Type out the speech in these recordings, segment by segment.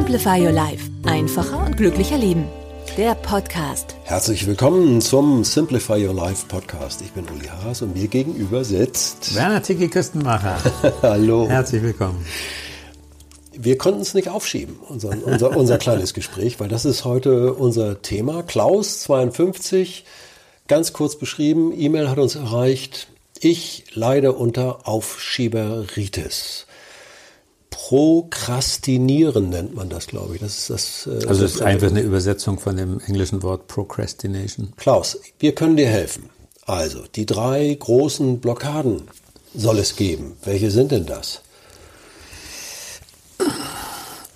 Simplify Your Life. Einfacher und glücklicher Leben. Der Podcast. Herzlich willkommen zum Simplify Your Life Podcast. Ich bin Uli Haas und mir gegenüber sitzt... Werner Tiki Küstenmacher. Hallo. Herzlich willkommen. Wir konnten es nicht aufschieben, unser, unser, unser kleines Gespräch, weil das ist heute unser Thema. Klaus, 52, ganz kurz beschrieben, E-Mail hat uns erreicht. Ich leide unter Aufschieberitis. Prokrastinieren nennt man das, glaube ich. Das ist das. Äh, also es ist einfach eine Übersetzung von dem englischen Wort Procrastination. Klaus, wir können dir helfen. Also die drei großen Blockaden soll es geben. Welche sind denn das?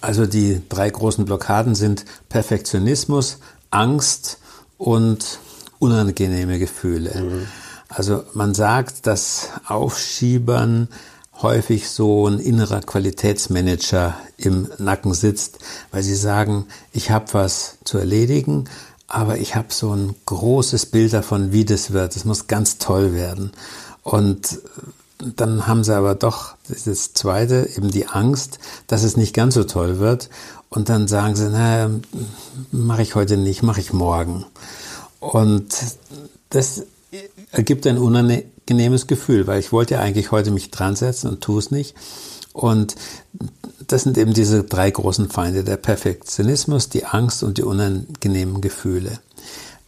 Also die drei großen Blockaden sind Perfektionismus, Angst und unangenehme Gefühle. Mhm. Also man sagt, dass Aufschiebern häufig so ein innerer Qualitätsmanager im Nacken sitzt, weil sie sagen, ich habe was zu erledigen, aber ich habe so ein großes Bild davon, wie das wird. Es muss ganz toll werden. Und dann haben sie aber doch das zweite, eben die Angst, dass es nicht ganz so toll wird. Und dann sagen sie, naja, mache ich heute nicht, mache ich morgen. Und das ergibt ein unangenehmes Gefühl, weil ich wollte ja eigentlich heute mich dran setzen und tue es nicht. Und das sind eben diese drei großen Feinde, der Perfektionismus, die Angst und die unangenehmen Gefühle.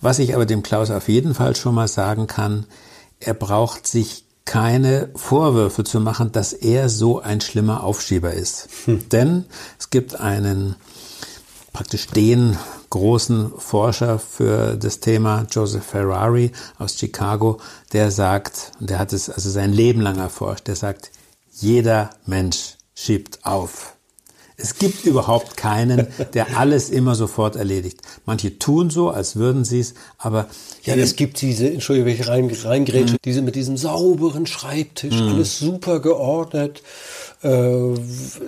Was ich aber dem Klaus auf jeden Fall schon mal sagen kann, er braucht sich keine Vorwürfe zu machen, dass er so ein schlimmer Aufschieber ist. Hm. Denn es gibt einen praktisch den großen Forscher für das Thema, Joseph Ferrari aus Chicago, der sagt, und der hat es also sein Leben lang erforscht, der sagt, jeder Mensch schiebt auf. Es gibt überhaupt keinen, der alles immer sofort erledigt. Manche tun so, als würden sie es, aber... Ja, es gibt diese, Entschuldigung, wenn ich rein, reingrätsche, mhm. diese mit diesem sauberen Schreibtisch, mhm. alles super geordnet. Äh,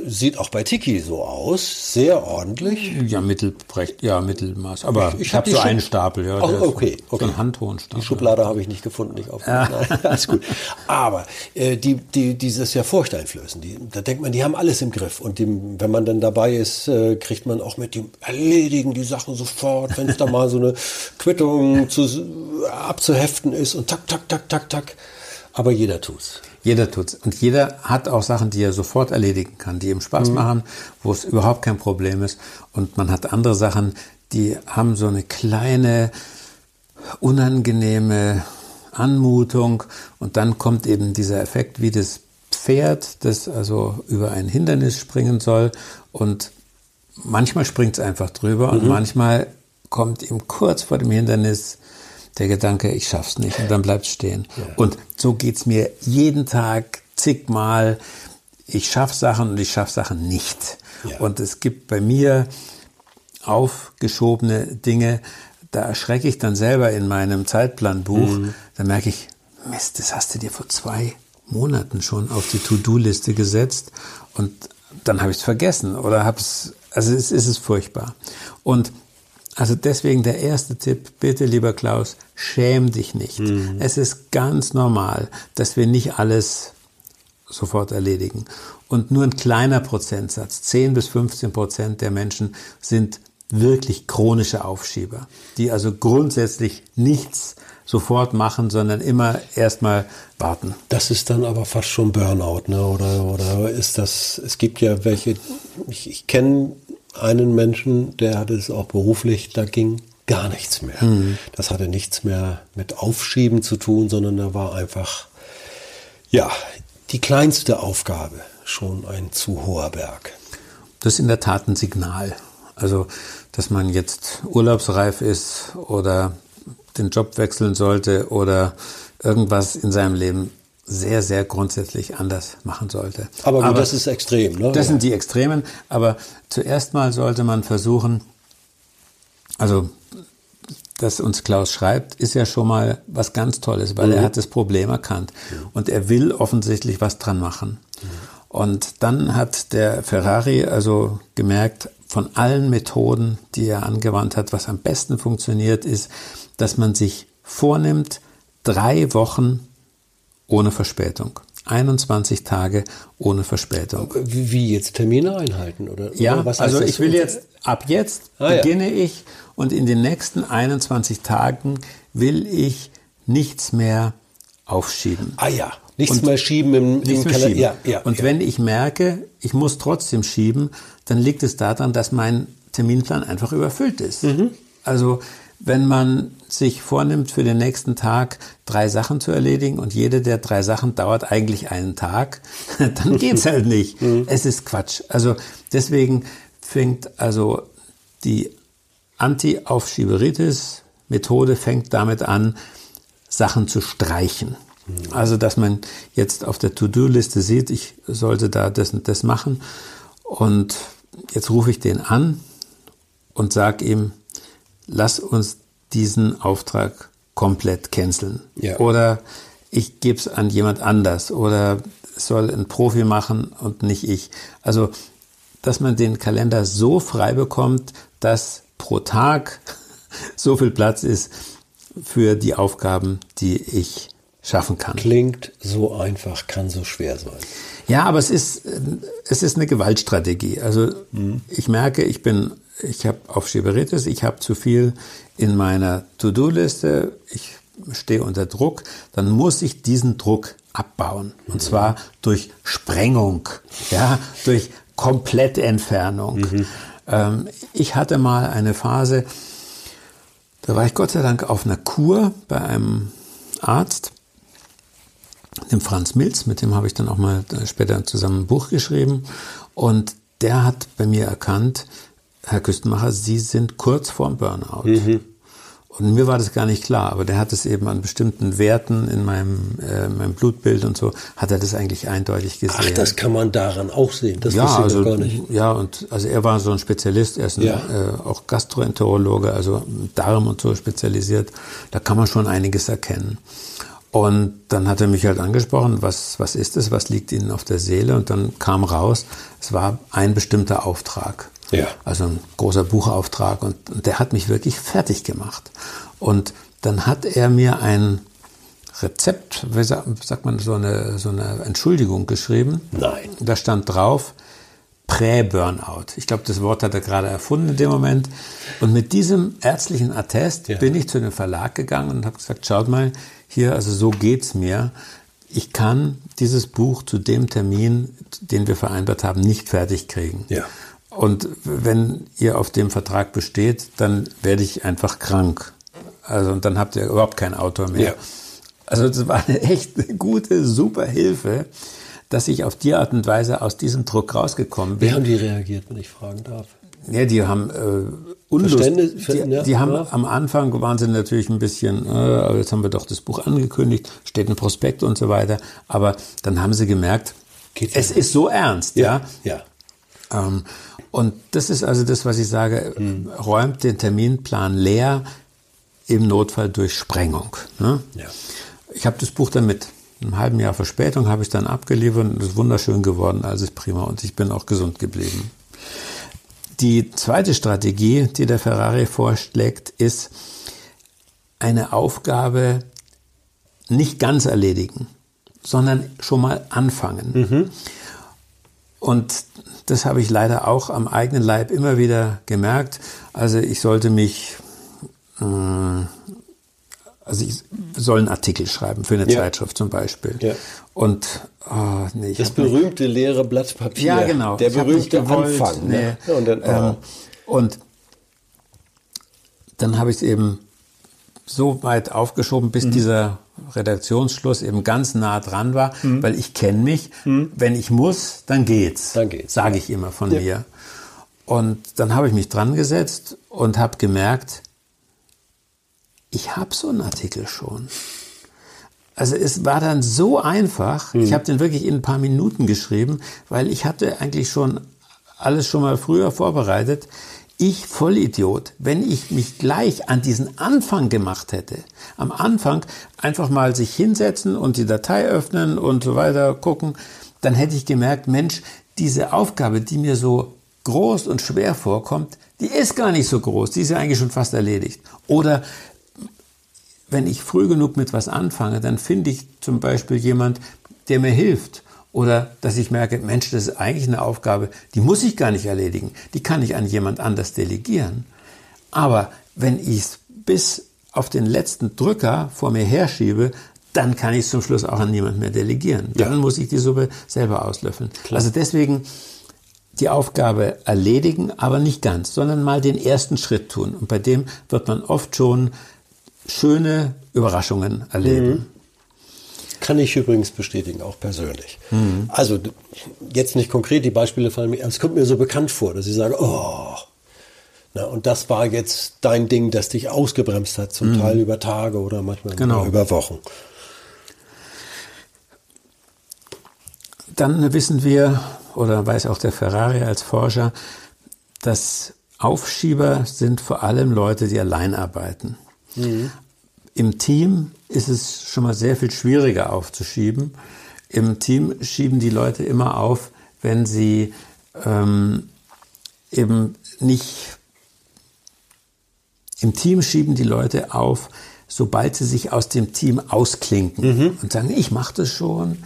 sieht auch bei Tiki so aus, sehr ordentlich. Ja, mittelbrecht, ja, Mittelmaß. Aber ich, ich, habe so einen Stapel, ja. Oh, okay, okay. So einen handhohen Stapel. Die Schublade habe ich nicht gefunden, nicht auf. Ja. alles gut. Aber äh, die, die, dieses ja furchteinflößen, die, da denkt man, die haben alles im Griff. Und die, wenn man dann dabei ist, äh, kriegt man auch mit dem Erledigen die Sachen sofort, wenn es da mal so eine Quittung zu, abzuheften ist und tak, tak, tak, tak, tak. Aber jeder tut's. Jeder tut's. Und jeder hat auch Sachen, die er sofort erledigen kann, die ihm Spaß mhm. machen, wo es überhaupt kein Problem ist. Und man hat andere Sachen, die haben so eine kleine, unangenehme Anmutung. Und dann kommt eben dieser Effekt wie das Pferd, das also über ein Hindernis springen soll. Und manchmal springt es einfach drüber mhm. und manchmal kommt ihm kurz vor dem Hindernis der Gedanke, ich schaff's nicht und dann bleibt stehen. Ja. Und so geht's mir jeden Tag zigmal. Ich schaff Sachen und ich schaff Sachen nicht. Ja. Und es gibt bei mir aufgeschobene Dinge, da erschrecke ich dann selber in meinem Zeitplanbuch. Mhm. Da merke ich, Mist, das hast du dir vor zwei Monaten schon auf die To-Do-Liste gesetzt und dann habe ich es vergessen oder habe es, also es ist furchtbar. Und also deswegen der erste Tipp, bitte lieber Klaus, schäm dich nicht. Mhm. Es ist ganz normal, dass wir nicht alles sofort erledigen. Und nur ein kleiner Prozentsatz, 10 bis 15 Prozent der Menschen sind wirklich chronische Aufschieber, die also grundsätzlich nichts sofort machen, sondern immer erstmal warten. Das ist dann aber fast schon Burnout, ne? Oder, oder ist das, es gibt ja welche, ich, ich kenne einen Menschen, der hatte es auch beruflich, da ging gar nichts mehr. Mhm. Das hatte nichts mehr mit Aufschieben zu tun, sondern da war einfach, ja, die kleinste Aufgabe schon ein zu hoher Berg. Das ist in der Tat ein Signal. Also, dass man jetzt urlaubsreif ist oder den Job wechseln sollte oder irgendwas in seinem Leben sehr, sehr grundsätzlich anders machen sollte. Aber gut, das ist extrem, ne? Das sind die Extremen. Aber zuerst mal sollte man versuchen, also dass uns Klaus schreibt, ist ja schon mal was ganz Tolles, weil mhm. er hat das Problem erkannt und er will offensichtlich was dran machen. Mhm. Und dann hat der Ferrari also gemerkt, von allen Methoden, die er angewandt hat, was am besten funktioniert, ist, dass man sich vornimmt, drei Wochen ohne Verspätung. 21 Tage ohne Verspätung. Wie jetzt Termine einhalten oder? Ja, oder also ich will jetzt ab jetzt ah, beginne ja. ich und in den nächsten 21 Tagen will ich nichts mehr aufschieben. Ah ja, nichts und mehr schieben im, nichts im Kalender. Ja, ja, und ja. wenn ich merke, ich muss trotzdem schieben, dann liegt es daran, dass mein Terminplan einfach überfüllt ist. Mhm. Also wenn man sich vornimmt, für den nächsten Tag drei Sachen zu erledigen und jede der drei Sachen dauert eigentlich einen Tag, dann geht's halt nicht. Mhm. Es ist Quatsch. Also deswegen fängt also die Anti-Aufschieberitis-Methode fängt damit an, Sachen zu streichen. Mhm. Also, dass man jetzt auf der To-Do-Liste sieht, ich sollte da das und das machen. Und jetzt rufe ich den an und sage ihm, lass uns diesen Auftrag komplett canceln. Ja. Oder ich gebe es an jemand anders oder soll ein Profi machen und nicht ich. Also, dass man den Kalender so frei bekommt, dass pro Tag so viel Platz ist für die Aufgaben, die ich schaffen kann. Klingt so einfach, kann so schwer sein. Ja, aber es ist, es ist eine Gewaltstrategie. Also mhm. ich merke, ich bin ich habe Aufschieberitis, ich habe zu viel in meiner To-Do-Liste, ich stehe unter Druck, dann muss ich diesen Druck abbauen. Und mhm. zwar durch Sprengung, ja, durch Komplettentfernung. Mhm. Ähm, ich hatte mal eine Phase, da war ich Gott sei Dank auf einer Kur bei einem Arzt, dem Franz Milz, mit dem habe ich dann auch mal später zusammen ein Buch geschrieben. Und der hat bei mir erkannt, Herr Küstenmacher, Sie sind kurz vorm Burnout. Mhm. Und mir war das gar nicht klar, aber der hat es eben an bestimmten Werten in meinem, äh, meinem Blutbild und so, hat er das eigentlich eindeutig gesehen. Ach, das kann man daran auch sehen, das ja, also, gar nicht. Ja, und also er war so ein Spezialist, er ist ein, ja. äh, auch Gastroenterologe, also Darm und so spezialisiert. Da kann man schon einiges erkennen. Und dann hat er mich halt angesprochen, was, was ist es, was liegt Ihnen auf der Seele? Und dann kam raus, es war ein bestimmter Auftrag. Ja. Also ein großer Buchauftrag und, und der hat mich wirklich fertig gemacht. Und dann hat er mir ein Rezept, wie sagt man, so eine, so eine Entschuldigung geschrieben. Nein. Da stand drauf, Prä-Burnout. Ich glaube, das Wort hat er gerade erfunden in dem Moment. Und mit diesem ärztlichen Attest ja. bin ich zu dem Verlag gegangen und habe gesagt, schaut mal, hier, also so geht's mir. Ich kann dieses Buch zu dem Termin, den wir vereinbart haben, nicht fertig kriegen. Ja. Und wenn ihr auf dem Vertrag besteht, dann werde ich einfach krank. Also und dann habt ihr überhaupt keinen Autor mehr. Ja. Also das war eine echt gute, super Hilfe, dass ich auf die Art und Weise aus diesem Druck rausgekommen bin. Wie haben die reagiert, wenn ich fragen darf? Ja, die haben äh, Unlust. Die, ja, die haben ja. am Anfang waren sie natürlich ein bisschen, äh, jetzt haben wir doch das Buch angekündigt, steht ein Prospekt und so weiter. Aber dann haben sie gemerkt, Geht's es ist so ernst, ja. Ja. Ähm, und das ist also das, was ich sage, mhm. räumt den Terminplan leer, im Notfall durch Sprengung. Ne? Ja. Ich habe das Buch dann mit einem halben Jahr Verspätung habe ich dann abgeliefert und es ist wunderschön geworden, alles prima und ich bin auch gesund geblieben. Die zweite Strategie, die der Ferrari vorschlägt, ist eine Aufgabe nicht ganz erledigen, sondern schon mal anfangen. Mhm. Und das habe ich leider auch am eigenen Leib immer wieder gemerkt. Also ich sollte mich, äh, also ich soll einen Artikel schreiben für eine ja. Zeitschrift zum Beispiel. Ja. Und oh, nee, das berühmte nicht, leere Blatt Papier. Ja, genau. Der berühmte Anfang. Nee. Ne? Ja, und, dann, oh. ähm, und dann habe ich es eben so weit aufgeschoben, bis mhm. dieser Redaktionsschluss eben ganz nah dran war, mhm. weil ich kenne mich. Mhm. Wenn ich muss, dann geht's. Dann geht's. Sage ich immer von ja. mir. Und dann habe ich mich dran gesetzt und habe gemerkt, ich habe so einen Artikel schon. Also es war dann so einfach. Ich habe den wirklich in ein paar Minuten geschrieben, weil ich hatte eigentlich schon alles schon mal früher vorbereitet. Ich Vollidiot, wenn ich mich gleich an diesen Anfang gemacht hätte, am Anfang einfach mal sich hinsetzen und die Datei öffnen und so weiter gucken, dann hätte ich gemerkt, Mensch, diese Aufgabe, die mir so groß und schwer vorkommt, die ist gar nicht so groß, die ist ja eigentlich schon fast erledigt. Oder wenn ich früh genug mit was anfange, dann finde ich zum Beispiel jemand, der mir hilft. Oder dass ich merke, Mensch, das ist eigentlich eine Aufgabe, die muss ich gar nicht erledigen. Die kann ich an jemand anders delegieren. Aber wenn ich es bis auf den letzten Drücker vor mir herschiebe, dann kann ich es zum Schluss auch an niemand mehr delegieren. Dann ja. muss ich die Suppe selber auslöffeln. Klar. Also deswegen die Aufgabe erledigen, aber nicht ganz, sondern mal den ersten Schritt tun. Und bei dem wird man oft schon schöne Überraschungen erleben. Mhm. Kann ich übrigens bestätigen, auch persönlich. Mhm. Also jetzt nicht konkret, die Beispiele fallen mir, es kommt mir so bekannt vor, dass ich sage, oh, na, und das war jetzt dein Ding, das dich ausgebremst hat, zum mhm. Teil über Tage oder manchmal genau. über Wochen. Dann wissen wir, oder weiß auch der Ferrari als Forscher, dass Aufschieber sind vor allem Leute, die allein arbeiten. Mhm. Im Team ist es schon mal sehr viel schwieriger aufzuschieben. Im Team schieben die Leute immer auf, wenn sie ähm, eben nicht. Im Team schieben die Leute auf, sobald sie sich aus dem Team ausklinken mhm. und sagen, ich mache das schon.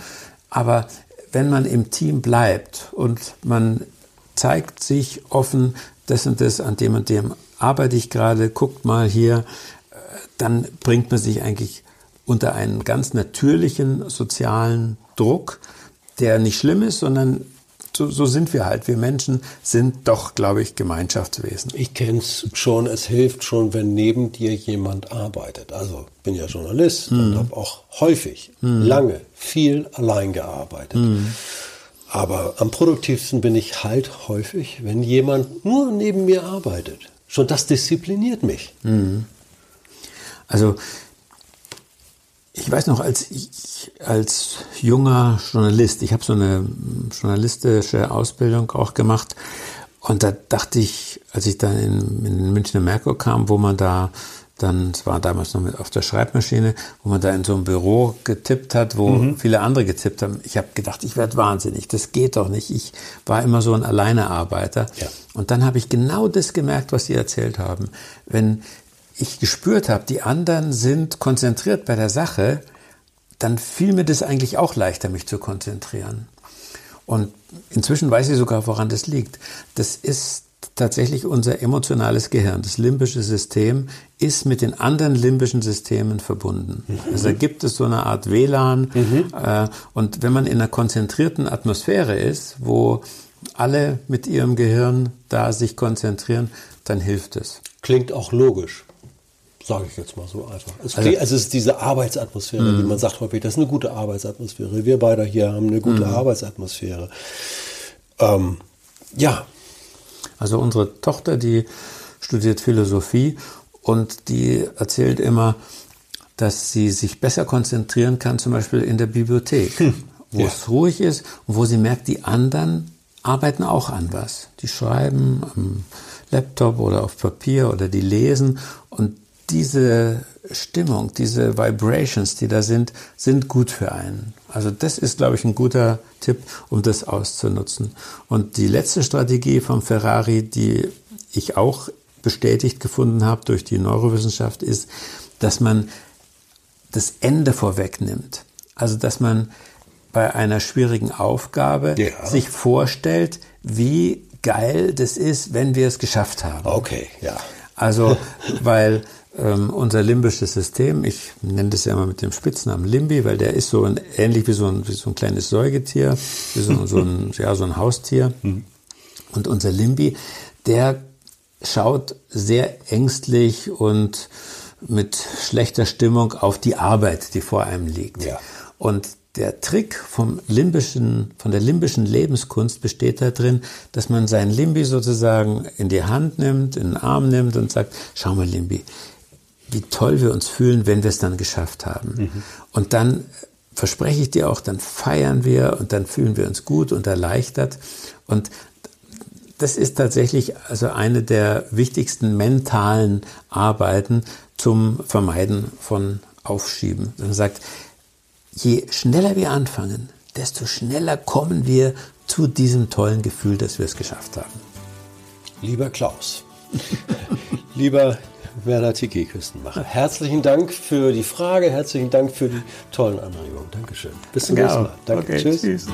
Aber wenn man im Team bleibt und man zeigt sich offen, das und das, an dem und dem arbeite ich gerade, guckt mal hier, dann bringt man sich eigentlich unter einen ganz natürlichen sozialen Druck, der nicht schlimm ist, sondern so, so sind wir halt. Wir Menschen sind doch, glaube ich, Gemeinschaftswesen. Ich kenne es schon, es hilft schon, wenn neben dir jemand arbeitet. Also bin ja Journalist mhm. und habe auch häufig, mhm. lange, viel allein gearbeitet. Mhm. Aber am produktivsten bin ich halt häufig, wenn jemand nur neben mir arbeitet. Schon das diszipliniert mich. Mhm. Also ich weiß noch, als ich als junger Journalist, ich habe so eine journalistische Ausbildung auch gemacht und da dachte ich, als ich dann in, in Münchner Merkur kam, wo man da dann, es war damals noch mit auf der Schreibmaschine, wo man da in so einem Büro getippt hat, wo mhm. viele andere getippt haben. Ich habe gedacht, ich werde wahnsinnig, das geht doch nicht. Ich war immer so ein Alleinearbeiter. Ja. Und dann habe ich genau das gemerkt, was Sie erzählt haben. Wenn ich gespürt habe, die anderen sind konzentriert bei der Sache, dann fiel mir das eigentlich auch leichter, mich zu konzentrieren. Und inzwischen weiß ich sogar, woran das liegt. Das ist tatsächlich unser emotionales Gehirn. Das limbische System ist mit den anderen limbischen Systemen verbunden. Mhm. Also da gibt es so eine Art WLAN. Mhm. Äh, und wenn man in einer konzentrierten Atmosphäre ist, wo alle mit ihrem Gehirn da sich konzentrieren, dann hilft es. Klingt auch logisch. Sage ich jetzt mal so einfach. Es, also, also es ist diese Arbeitsatmosphäre, die mhm. man sagt häufig, das ist eine gute Arbeitsatmosphäre. Wir beide hier haben eine gute mhm. Arbeitsatmosphäre. Ähm, ja. Also unsere Tochter, die studiert Philosophie und die erzählt immer, dass sie sich besser konzentrieren kann, zum Beispiel in der Bibliothek, hm. wo ja. es ruhig ist und wo sie merkt, die anderen arbeiten auch an was. Die schreiben am Laptop oder auf Papier oder die lesen und diese Stimmung, diese Vibrations, die da sind, sind gut für einen. Also das ist, glaube ich, ein guter Tipp, um das auszunutzen. Und die letzte Strategie vom Ferrari, die ich auch bestätigt gefunden habe durch die Neurowissenschaft, ist, dass man das Ende vorwegnimmt. Also dass man bei einer schwierigen Aufgabe ja. sich vorstellt, wie geil das ist, wenn wir es geschafft haben. Okay, ja. Also, weil ähm, unser limbisches System, ich nenne das ja immer mit dem Spitznamen Limbi, weil der ist so ein, ähnlich wie so ein, wie so ein kleines Säugetier, wie so, so, ein, ja, so ein Haustier. Mhm. Und unser Limbi, der schaut sehr ängstlich und mit schlechter Stimmung auf die Arbeit, die vor einem liegt. Ja. Und der Trick vom limbischen, von der limbischen Lebenskunst besteht darin, dass man sein Limbi sozusagen in die Hand nimmt, in den Arm nimmt und sagt, schau mal Limbi, wie toll wir uns fühlen, wenn wir es dann geschafft haben. Mhm. Und dann verspreche ich dir auch, dann feiern wir und dann fühlen wir uns gut und erleichtert. Und das ist tatsächlich also eine der wichtigsten mentalen Arbeiten zum Vermeiden von Aufschieben. Man sagt, je schneller wir anfangen, desto schneller kommen wir zu diesem tollen Gefühl, dass wir es geschafft haben. Lieber Klaus, lieber Werner Tiki Küstenmacher, herzlichen Dank für die Frage, herzlichen Dank für die tollen Anregungen. Dankeschön. Bis zum nächsten Mal. Danke. Okay, tschüss. tschüss.